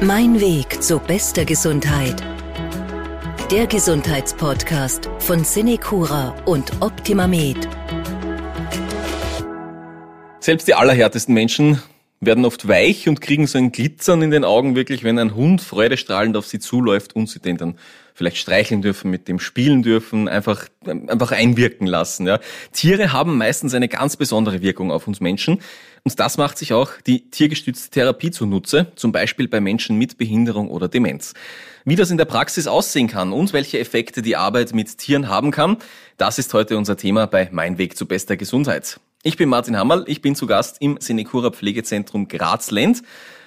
Mein Weg zu bester Gesundheit. Der Gesundheitspodcast von Cinecura und OptimaMed. Selbst die allerhärtesten Menschen werden oft weich und kriegen so ein Glitzern in den Augen wirklich, wenn ein Hund freudestrahlend auf sie zuläuft und sie den dann vielleicht streicheln dürfen, mit dem spielen dürfen, einfach, einfach einwirken lassen. Ja. Tiere haben meistens eine ganz besondere Wirkung auf uns Menschen. Und das macht sich auch die tiergestützte Therapie zunutze, zum Beispiel bei Menschen mit Behinderung oder Demenz. Wie das in der Praxis aussehen kann und welche Effekte die Arbeit mit Tieren haben kann, das ist heute unser Thema bei Mein Weg zu bester Gesundheit. Ich bin Martin Hammerl, ich bin zu Gast im Senecura Pflegezentrum Graz-Lend.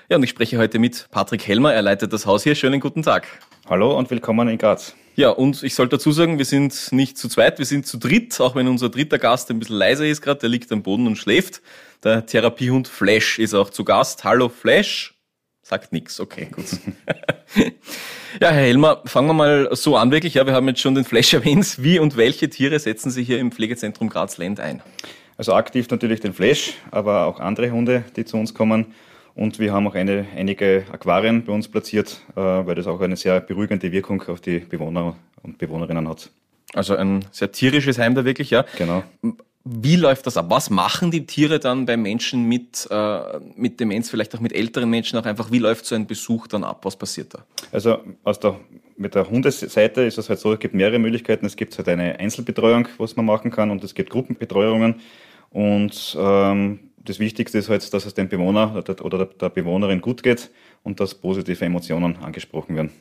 Ja, und ich spreche heute mit Patrick Helmer, er leitet das Haus hier. Schönen guten Tag. Hallo und willkommen in Graz. Ja, und ich sollte dazu sagen, wir sind nicht zu zweit, wir sind zu dritt, auch wenn unser dritter Gast ein bisschen leiser ist gerade, der liegt am Boden und schläft. Der Therapiehund Flash ist auch zu Gast. Hallo Flash. Sagt nix, okay, gut. ja, Herr Helmer, fangen wir mal so an wirklich. Ja, wir haben jetzt schon den Flash erwähnt. Wie und welche Tiere setzen Sie hier im Pflegezentrum Graz-Lend ein? Also aktiv natürlich den Flash, aber auch andere Hunde, die zu uns kommen. Und wir haben auch eine, einige Aquarien bei uns platziert, äh, weil das auch eine sehr beruhigende Wirkung auf die Bewohner und Bewohnerinnen hat. Also ein sehr tierisches Heim da wirklich, ja. Genau. Wie läuft das ab? Was machen die Tiere dann bei Menschen mit, äh, mit Demenz, vielleicht auch mit älteren Menschen auch einfach? Wie läuft so ein Besuch dann ab? Was passiert da? Also aus der, mit der Hundeseite ist es halt so, es gibt mehrere Möglichkeiten. Es gibt halt eine Einzelbetreuung, was man machen kann und es gibt Gruppenbetreuungen. Und ähm, das Wichtigste ist halt, dass es dem Bewohner oder der Bewohnerin gut geht und dass positive Emotionen angesprochen werden.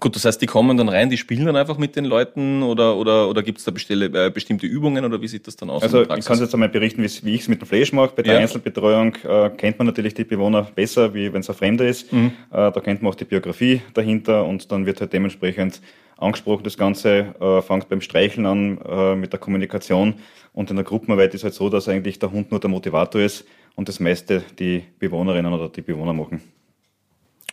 Gut, das heißt, die kommen dann rein, die spielen dann einfach mit den Leuten oder, oder, oder gibt es da bestelle, äh, bestimmte Übungen oder wie sieht das dann aus? Also ich kann jetzt einmal berichten, wie ich es mit dem Flash mache. Bei der ja. Einzelbetreuung äh, kennt man natürlich die Bewohner besser, wie wenn es ein Fremder ist. Mhm. Äh, da kennt man auch die Biografie dahinter und dann wird halt dementsprechend angesprochen. Das Ganze äh, fängt beim Streicheln an, äh, mit der Kommunikation und in der Gruppenarbeit ist halt so, dass eigentlich der Hund nur der Motivator ist und das meiste die Bewohnerinnen oder die Bewohner machen.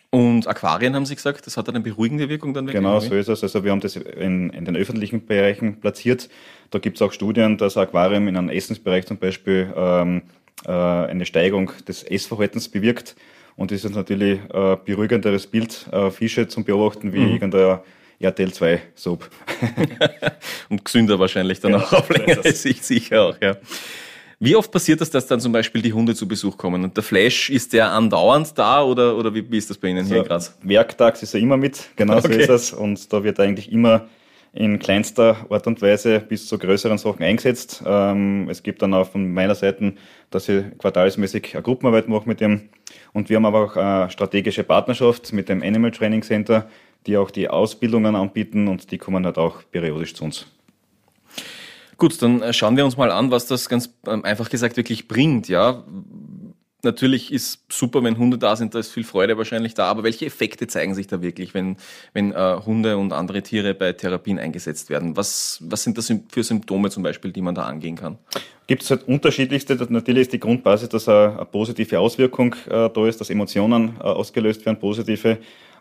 Und Aquarien haben Sie gesagt, das hat eine beruhigende Wirkung dann wirklich? Genau, so ist es. Also wir haben das in, in den öffentlichen Bereichen platziert. Da gibt es auch Studien, dass ein Aquarium in einem Essensbereich zum Beispiel ähm, äh, eine Steigerung des Essverhaltens bewirkt. Und das ist natürlich ein äh, beruhigenderes Bild, äh, Fische zum Beobachten, wie mhm. irgendein RTL 2 Soap. Und gesünder wahrscheinlich dann ja, auch auf längere Sicht sicher auch, ja. Wie oft passiert das, dass dann zum Beispiel die Hunde zu Besuch kommen? Und der Flash, ist der andauernd da oder, oder wie, wie ist das bei Ihnen also hier in Graz? Werktags ist er immer mit, genau okay. so ist es. Und da wird eigentlich immer in kleinster Art und Weise bis zu größeren Sachen eingesetzt. Ähm, es gibt dann auch von meiner Seite, dass ich quartalsmäßig eine Gruppenarbeit mache mit dem. Und wir haben aber auch eine strategische Partnerschaft mit dem Animal Training Center, die auch die Ausbildungen anbieten und die kommen halt auch periodisch zu uns. Gut, dann äh, schauen wir uns mal an, was das ganz ähm, einfach gesagt wirklich bringt. Ja, natürlich ist super, wenn Hunde da sind, da ist viel Freude wahrscheinlich da. Aber welche Effekte zeigen sich da wirklich, wenn, wenn äh, Hunde und andere Tiere bei Therapien eingesetzt werden? Was, was sind das für Symptome zum Beispiel, die man da angehen kann? Gibt es halt unterschiedlichste. Natürlich ist die Grundbasis, dass eine, positive Auswirkung äh, da ist, dass Emotionen äh, ausgelöst werden, positive.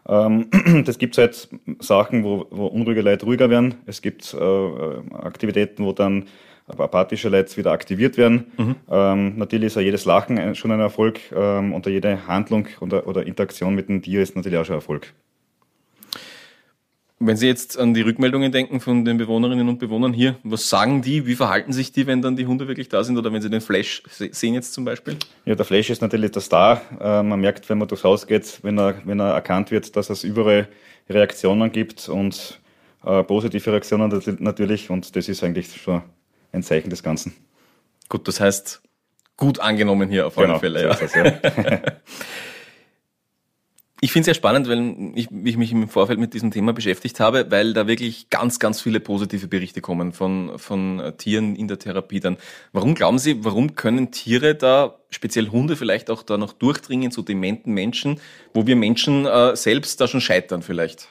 Ähm, das gibt halt Sachen, wo, wo unruhige Leute ruhiger werden. Es gibt äh, Aktivitäten, wo dann apathische Leute wieder aktiviert werden. Mhm. Ähm, natürlich ist ja jedes Lachen schon ein Erfolg ähm, und jede Handlung oder, oder Interaktion mit dem Tier ist natürlich auch schon ein Erfolg. Wenn Sie jetzt an die Rückmeldungen denken von den Bewohnerinnen und Bewohnern hier, was sagen die? Wie verhalten sich die, wenn dann die Hunde wirklich da sind oder wenn sie den Flash sehen jetzt zum Beispiel? Ja, der Flash ist natürlich der Star. Äh, man merkt, wenn man durchs Haus geht, wenn er, wenn er erkannt wird, dass es überall Reaktionen gibt und äh, positive Reaktionen natürlich und das ist eigentlich schon ein Zeichen des Ganzen. Gut, das heißt, gut angenommen hier auf alle genau, Fälle. Ja. So das, ja. Ich finde es sehr spannend, weil ich, ich, mich im Vorfeld mit diesem Thema beschäftigt habe, weil da wirklich ganz, ganz viele positive Berichte kommen von, von Tieren in der Therapie dann. Warum glauben Sie, warum können Tiere da, speziell Hunde vielleicht auch da noch durchdringen zu dementen Menschen, wo wir Menschen äh, selbst da schon scheitern vielleicht?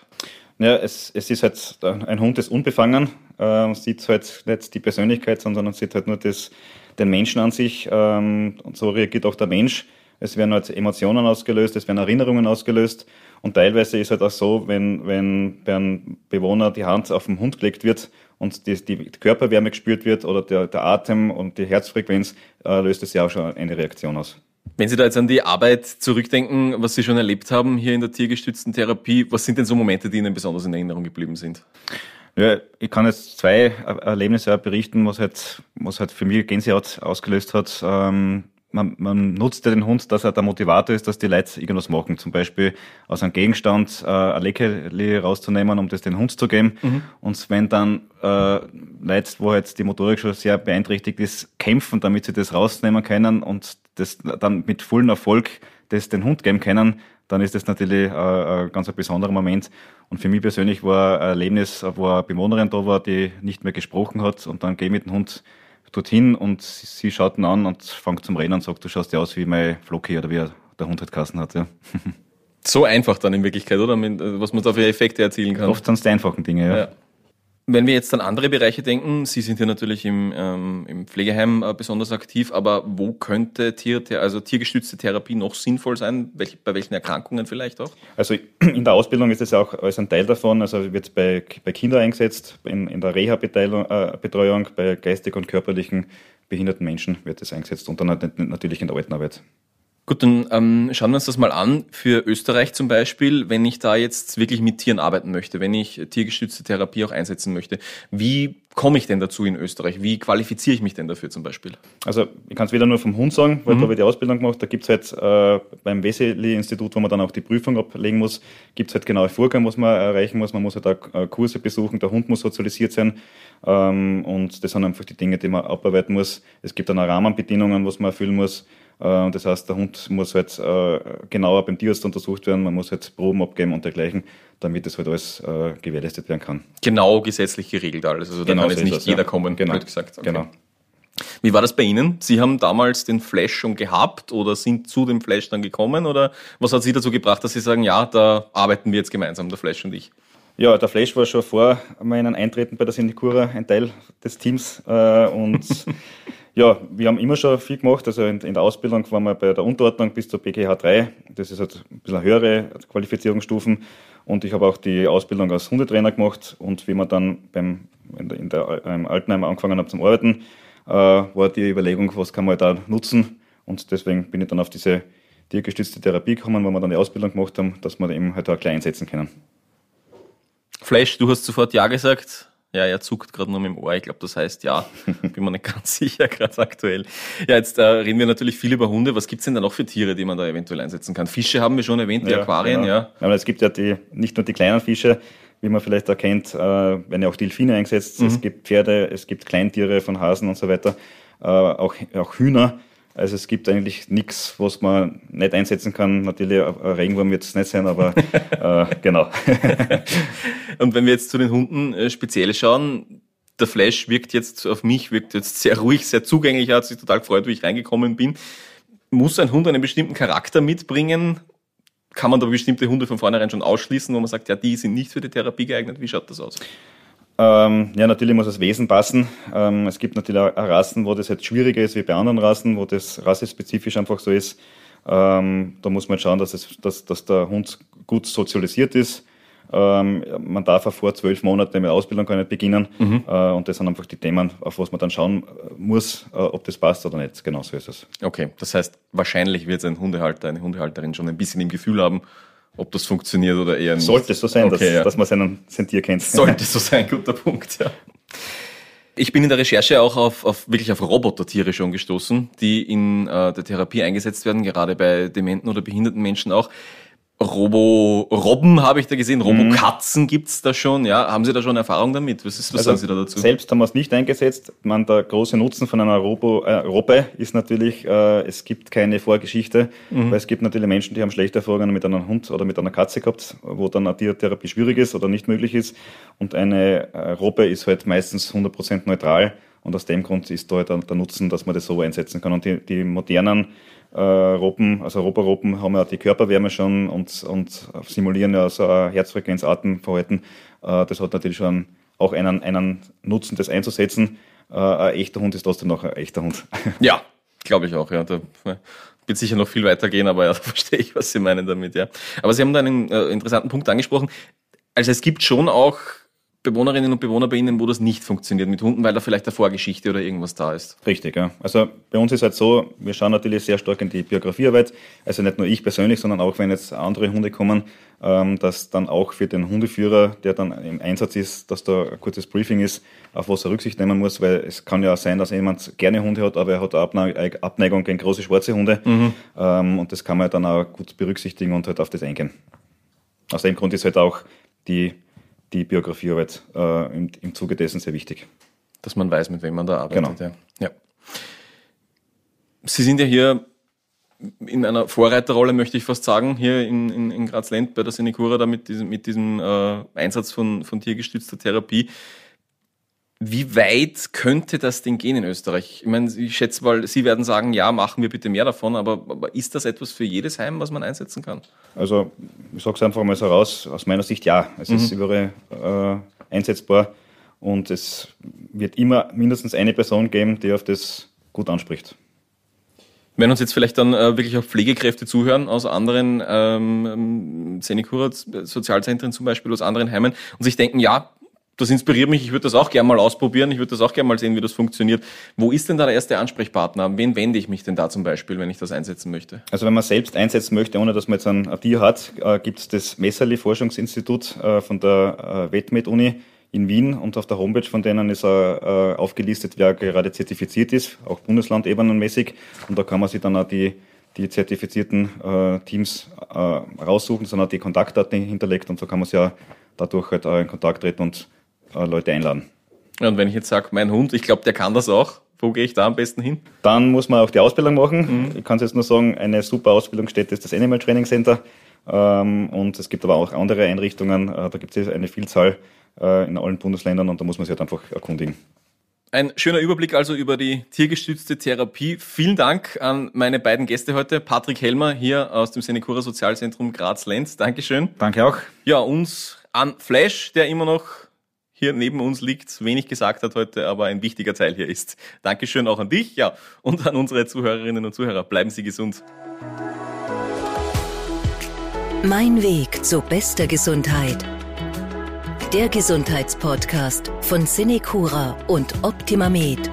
Ja, es, es ist halt, ein Hund ist unbefangen, äh, sieht halt nicht die Persönlichkeit, sondern sieht halt nur das, den Menschen an sich ähm, und so reagiert auch der Mensch es werden halt Emotionen ausgelöst, es werden Erinnerungen ausgelöst. Und teilweise ist halt auch so, wenn, wenn bei einem Bewohner die Hand auf den Hund gelegt wird und die, die Körperwärme gespürt wird oder der, der Atem und die Herzfrequenz, äh, löst es ja auch schon eine Reaktion aus. Wenn Sie da jetzt an die Arbeit zurückdenken, was Sie schon erlebt haben hier in der tiergestützten Therapie, was sind denn so Momente, die Ihnen besonders in Erinnerung geblieben sind? Ja, ich kann jetzt zwei Erlebnisse berichten, was halt, was halt für mich Gänsehaut ausgelöst hat. Ähm, man, man nutzt ja den Hund, dass er der Motivator ist, dass die Leute irgendwas machen. Zum Beispiel aus einem Gegenstand äh, ein Leckerli rauszunehmen, um das den Hund zu geben. Mhm. Und wenn dann äh, Leute, wo jetzt die Motorik schon sehr beeinträchtigt ist, kämpfen, damit sie das rausnehmen können und das dann mit vollem Erfolg das den Hund geben können, dann ist das natürlich äh, ein ganz ein besonderer Moment. Und für mich persönlich war ein Erlebnis, wo eine Bewohnerin da war, die nicht mehr gesprochen hat und dann gehe ich mit dem Hund dorthin und sie schaut ihn an und fängt zum Reden und sagt, du schaust ja aus wie mein Flocki oder wie der Hund halt Kassen hat. Ja. So einfach dann in Wirklichkeit, oder? Was man da für Effekte erzielen kann. Oft sind es die einfachen Dinge, ja. ja. Wenn wir jetzt an andere Bereiche denken, Sie sind ja natürlich im, ähm, im Pflegeheim äh, besonders aktiv, aber wo könnte Tier, also tiergestützte Therapie noch sinnvoll sein? Welch, bei welchen Erkrankungen vielleicht auch? Also in der Ausbildung ist es auch als ein Teil davon, also wird bei, bei Kindern eingesetzt, in, in der Reha-Betreuung, äh, bei geistig und körperlichen behinderten Menschen wird es eingesetzt und dann natürlich in der Altenarbeit. Gut, dann ähm, schauen wir uns das mal an. Für Österreich zum Beispiel, wenn ich da jetzt wirklich mit Tieren arbeiten möchte, wenn ich tiergestützte Therapie auch einsetzen möchte, wie komme ich denn dazu in Österreich? Wie qualifiziere ich mich denn dafür zum Beispiel? Also ich kann es wieder nur vom Hund sagen, weil mhm. da habe ich die Ausbildung gemacht. Da gibt es halt äh, beim Wesley-Institut, wo man dann auch die Prüfung ablegen muss, gibt es halt genaue Vorgaben, was man erreichen muss. Man muss halt auch äh, Kurse besuchen, der Hund muss sozialisiert sein. Ähm, und das sind einfach die Dinge, die man abarbeiten muss. Es gibt dann auch Rahmenbedingungen, was man erfüllen muss. Äh, das heißt, der Hund muss halt äh, genauer beim Tierarzt untersucht werden, man muss halt Proben abgeben und dergleichen, damit das halt alles äh, gewährleistet werden kann. Genau gesetzlich geregelt alles. Also da genau kann jetzt nicht das, jeder ja. kommen, genau. gesagt. Okay. Genau. Wie war das bei Ihnen? Sie haben damals den Flash schon gehabt oder sind zu dem Flash dann gekommen? Oder was hat Sie dazu gebracht, dass Sie sagen, ja, da arbeiten wir jetzt gemeinsam, der Flash und ich? Ja, der Flash war schon vor meinem Eintreten bei der Syndicura ein Teil des Teams und Ja, wir haben immer schon viel gemacht. Also in, in, der Ausbildung waren wir bei der Unterordnung bis zur BGH 3. Das ist halt ein bisschen höhere Qualifizierungsstufen. Und ich habe auch die Ausbildung als Hundetrainer gemacht. Und wie man dann beim, in der, in der im Altenheim angefangen hat zum Arbeiten, äh, war die Überlegung, was kann man da nutzen. Und deswegen bin ich dann auf diese tiergestützte Therapie gekommen, wo wir dann die Ausbildung gemacht haben, dass wir eben halt auch klein einsetzen können. Flash, du hast sofort Ja gesagt. Ja, er zuckt gerade nur mit dem Ohr. Ich glaube, das heißt ja. Bin mir nicht ganz sicher, gerade aktuell. Ja, jetzt äh, reden wir natürlich viel über Hunde. Was gibt's denn da noch für Tiere, die man da eventuell einsetzen kann? Fische haben wir schon erwähnt, die ja, Aquarien, genau. ja. Aber es gibt ja die, nicht nur die kleinen Fische, wie man vielleicht erkennt, äh, werden ja auch Delfine eingesetzt. Mhm. Es gibt Pferde, es gibt Kleintiere von Hasen und so weiter. Äh, auch, auch Hühner. Also es gibt eigentlich nichts, was man nicht einsetzen kann. Natürlich, ein Regenwurm wird es nicht sein, aber äh, genau. Und wenn wir jetzt zu den Hunden äh, speziell schauen, der Flash wirkt jetzt auf mich, wirkt jetzt sehr ruhig, sehr zugänglich, er hat sich total gefreut, wie ich reingekommen bin. Muss ein Hund einen bestimmten Charakter mitbringen? Kann man da bestimmte Hunde von vornherein schon ausschließen, wo man sagt, ja, die sind nicht für die Therapie geeignet? Wie schaut das aus? Ähm, ja, natürlich muss das Wesen passen. Ähm, es gibt natürlich auch Rassen, wo das jetzt schwieriger ist wie bei anderen Rassen, wo das rassespezifisch einfach so ist. Ähm, da muss man schauen, dass, es, dass, dass der Hund gut sozialisiert ist. Ähm, man darf auch vor zwölf Monaten mit Ausbildung gar nicht beginnen. Mhm. Äh, und das sind einfach die Themen, auf was man dann schauen muss, äh, ob das passt oder nicht. Genau so ist es. Okay, das heißt, wahrscheinlich wird ein Hundehalter, eine Hundehalterin schon ein bisschen im Gefühl haben, ob das funktioniert oder eher nicht. Sollte so sein, okay, dass, ja. dass man seinen, sein Tier kennt. Sollte so sein, guter Punkt, ja. Ich bin in der Recherche auch auf, auf wirklich auf Robotertiere schon gestoßen, die in äh, der Therapie eingesetzt werden, gerade bei dementen oder behinderten Menschen auch. Robo-Robben habe ich da gesehen, Robo-Katzen mhm. gibt's da schon, ja. Haben Sie da schon Erfahrung damit? Was, ist, was also sagen Sie da dazu? Selbst haben wir es nicht eingesetzt. Man, der große Nutzen von einer Robo, äh, Robbe ist natürlich, äh, es gibt keine Vorgeschichte, mhm. weil es gibt natürlich Menschen, die haben schlechte Erfahrungen mit einem Hund oder mit einer Katze gehabt, wo dann eine Tiertherapie schwierig ist oder nicht möglich ist. Und eine äh, Robbe ist halt meistens 100% neutral. Und aus dem Grund ist da halt der Nutzen, dass man das so einsetzen kann. Und die, die modernen äh, Robben, also Roborobben haben ja die Körperwärme schon und, und simulieren ja so ein Herzfrequenz, Atemverhalten. Äh, das hat natürlich schon auch einen, einen Nutzen, das einzusetzen. Äh, ein echter Hund ist trotzdem noch ein echter Hund. Ja, glaube ich auch. Ja. Da wird sicher noch viel weitergehen, aber ja, da verstehe ich, was Sie meinen damit. Ja. Aber Sie haben da einen äh, interessanten Punkt angesprochen. Also es gibt schon auch Bewohnerinnen und Bewohner bei Ihnen, wo das nicht funktioniert mit Hunden, weil da vielleicht eine Vorgeschichte oder irgendwas da ist. Richtig, ja. Also bei uns ist halt so, wir schauen natürlich sehr stark in die Biografiearbeit. Also nicht nur ich persönlich, sondern auch wenn jetzt andere Hunde kommen, ähm, dass dann auch für den Hundeführer, der dann im Einsatz ist, dass da ein kurzes Briefing ist, auf was er Rücksicht nehmen muss, weil es kann ja sein, dass jemand gerne Hunde hat, aber er hat eine Abneigung gegen große schwarze Hunde. Mhm. Ähm, und das kann man dann auch gut berücksichtigen und halt auf das eingehen. Aus dem Grund ist halt auch die die Biografiearbeit äh, im, im Zuge dessen sehr wichtig. Dass man weiß, mit wem man da arbeitet. Genau. Ja. ja. Sie sind ja hier in einer Vorreiterrolle, möchte ich fast sagen, hier in, in, in Graz-Lent bei der Senecura da mit diesem, mit diesem äh, Einsatz von, von tiergestützter Therapie. Wie weit könnte das denn gehen in Österreich? Ich meine, ich schätze mal, Sie werden sagen, ja, machen wir bitte mehr davon, aber, aber ist das etwas für jedes Heim, was man einsetzen kann? Also, ich sage es einfach mal so raus, aus meiner Sicht ja. Es mhm. ist überall äh, einsetzbar und es wird immer mindestens eine Person geben, die auf das gut anspricht. Wenn uns jetzt vielleicht dann äh, wirklich auch Pflegekräfte zuhören aus anderen ähm, Senecura, Sozialzentren zum Beispiel, aus anderen Heimen und sich denken, ja, das inspiriert mich, ich würde das auch gerne mal ausprobieren, ich würde das auch gerne mal sehen, wie das funktioniert. Wo ist denn da der erste Ansprechpartner? wen wende ich mich denn da zum Beispiel, wenn ich das einsetzen möchte? Also wenn man selbst einsetzen möchte, ohne dass man jetzt ein Tier hat, äh, gibt es das Messerli-Forschungsinstitut äh, von der äh, WetMed-Uni in Wien und auf der Homepage von denen ist er aufgelistet, wer gerade zertifiziert ist, auch bundeslandebenenmäßig. Und da kann man sich dann auch die, die zertifizierten Teams raussuchen, sondern die Kontaktdaten hinterlegt und so kann man sich ja dadurch halt auch in Kontakt treten und äh, Leute einladen. Ja, und wenn ich jetzt sage, mein Hund, ich glaube, der kann das auch, wo gehe ich da am besten hin? Dann muss man auch die Ausbildung machen. Mhm. Ich kann es jetzt nur sagen, eine super Ausbildungsstätte ist das Animal Training Center. Ähm, und es gibt aber auch andere Einrichtungen. Äh, da gibt es eine Vielzahl äh, in allen Bundesländern und da muss man sich halt einfach erkundigen. Ein schöner Überblick also über die tiergestützte Therapie. Vielen Dank an meine beiden Gäste heute. Patrick Helmer hier aus dem Senecura Sozialzentrum Graz-Lenz. Dankeschön. Danke auch. Ja, uns an Flash, der immer noch hier neben uns liegt, wenig gesagt hat heute, aber ein wichtiger Teil hier ist. Dankeschön auch an dich, ja, und an unsere Zuhörerinnen und Zuhörer. Bleiben Sie gesund. Mein Weg zu bester Gesundheit. Der Gesundheitspodcast von Cinecura und Optimamed.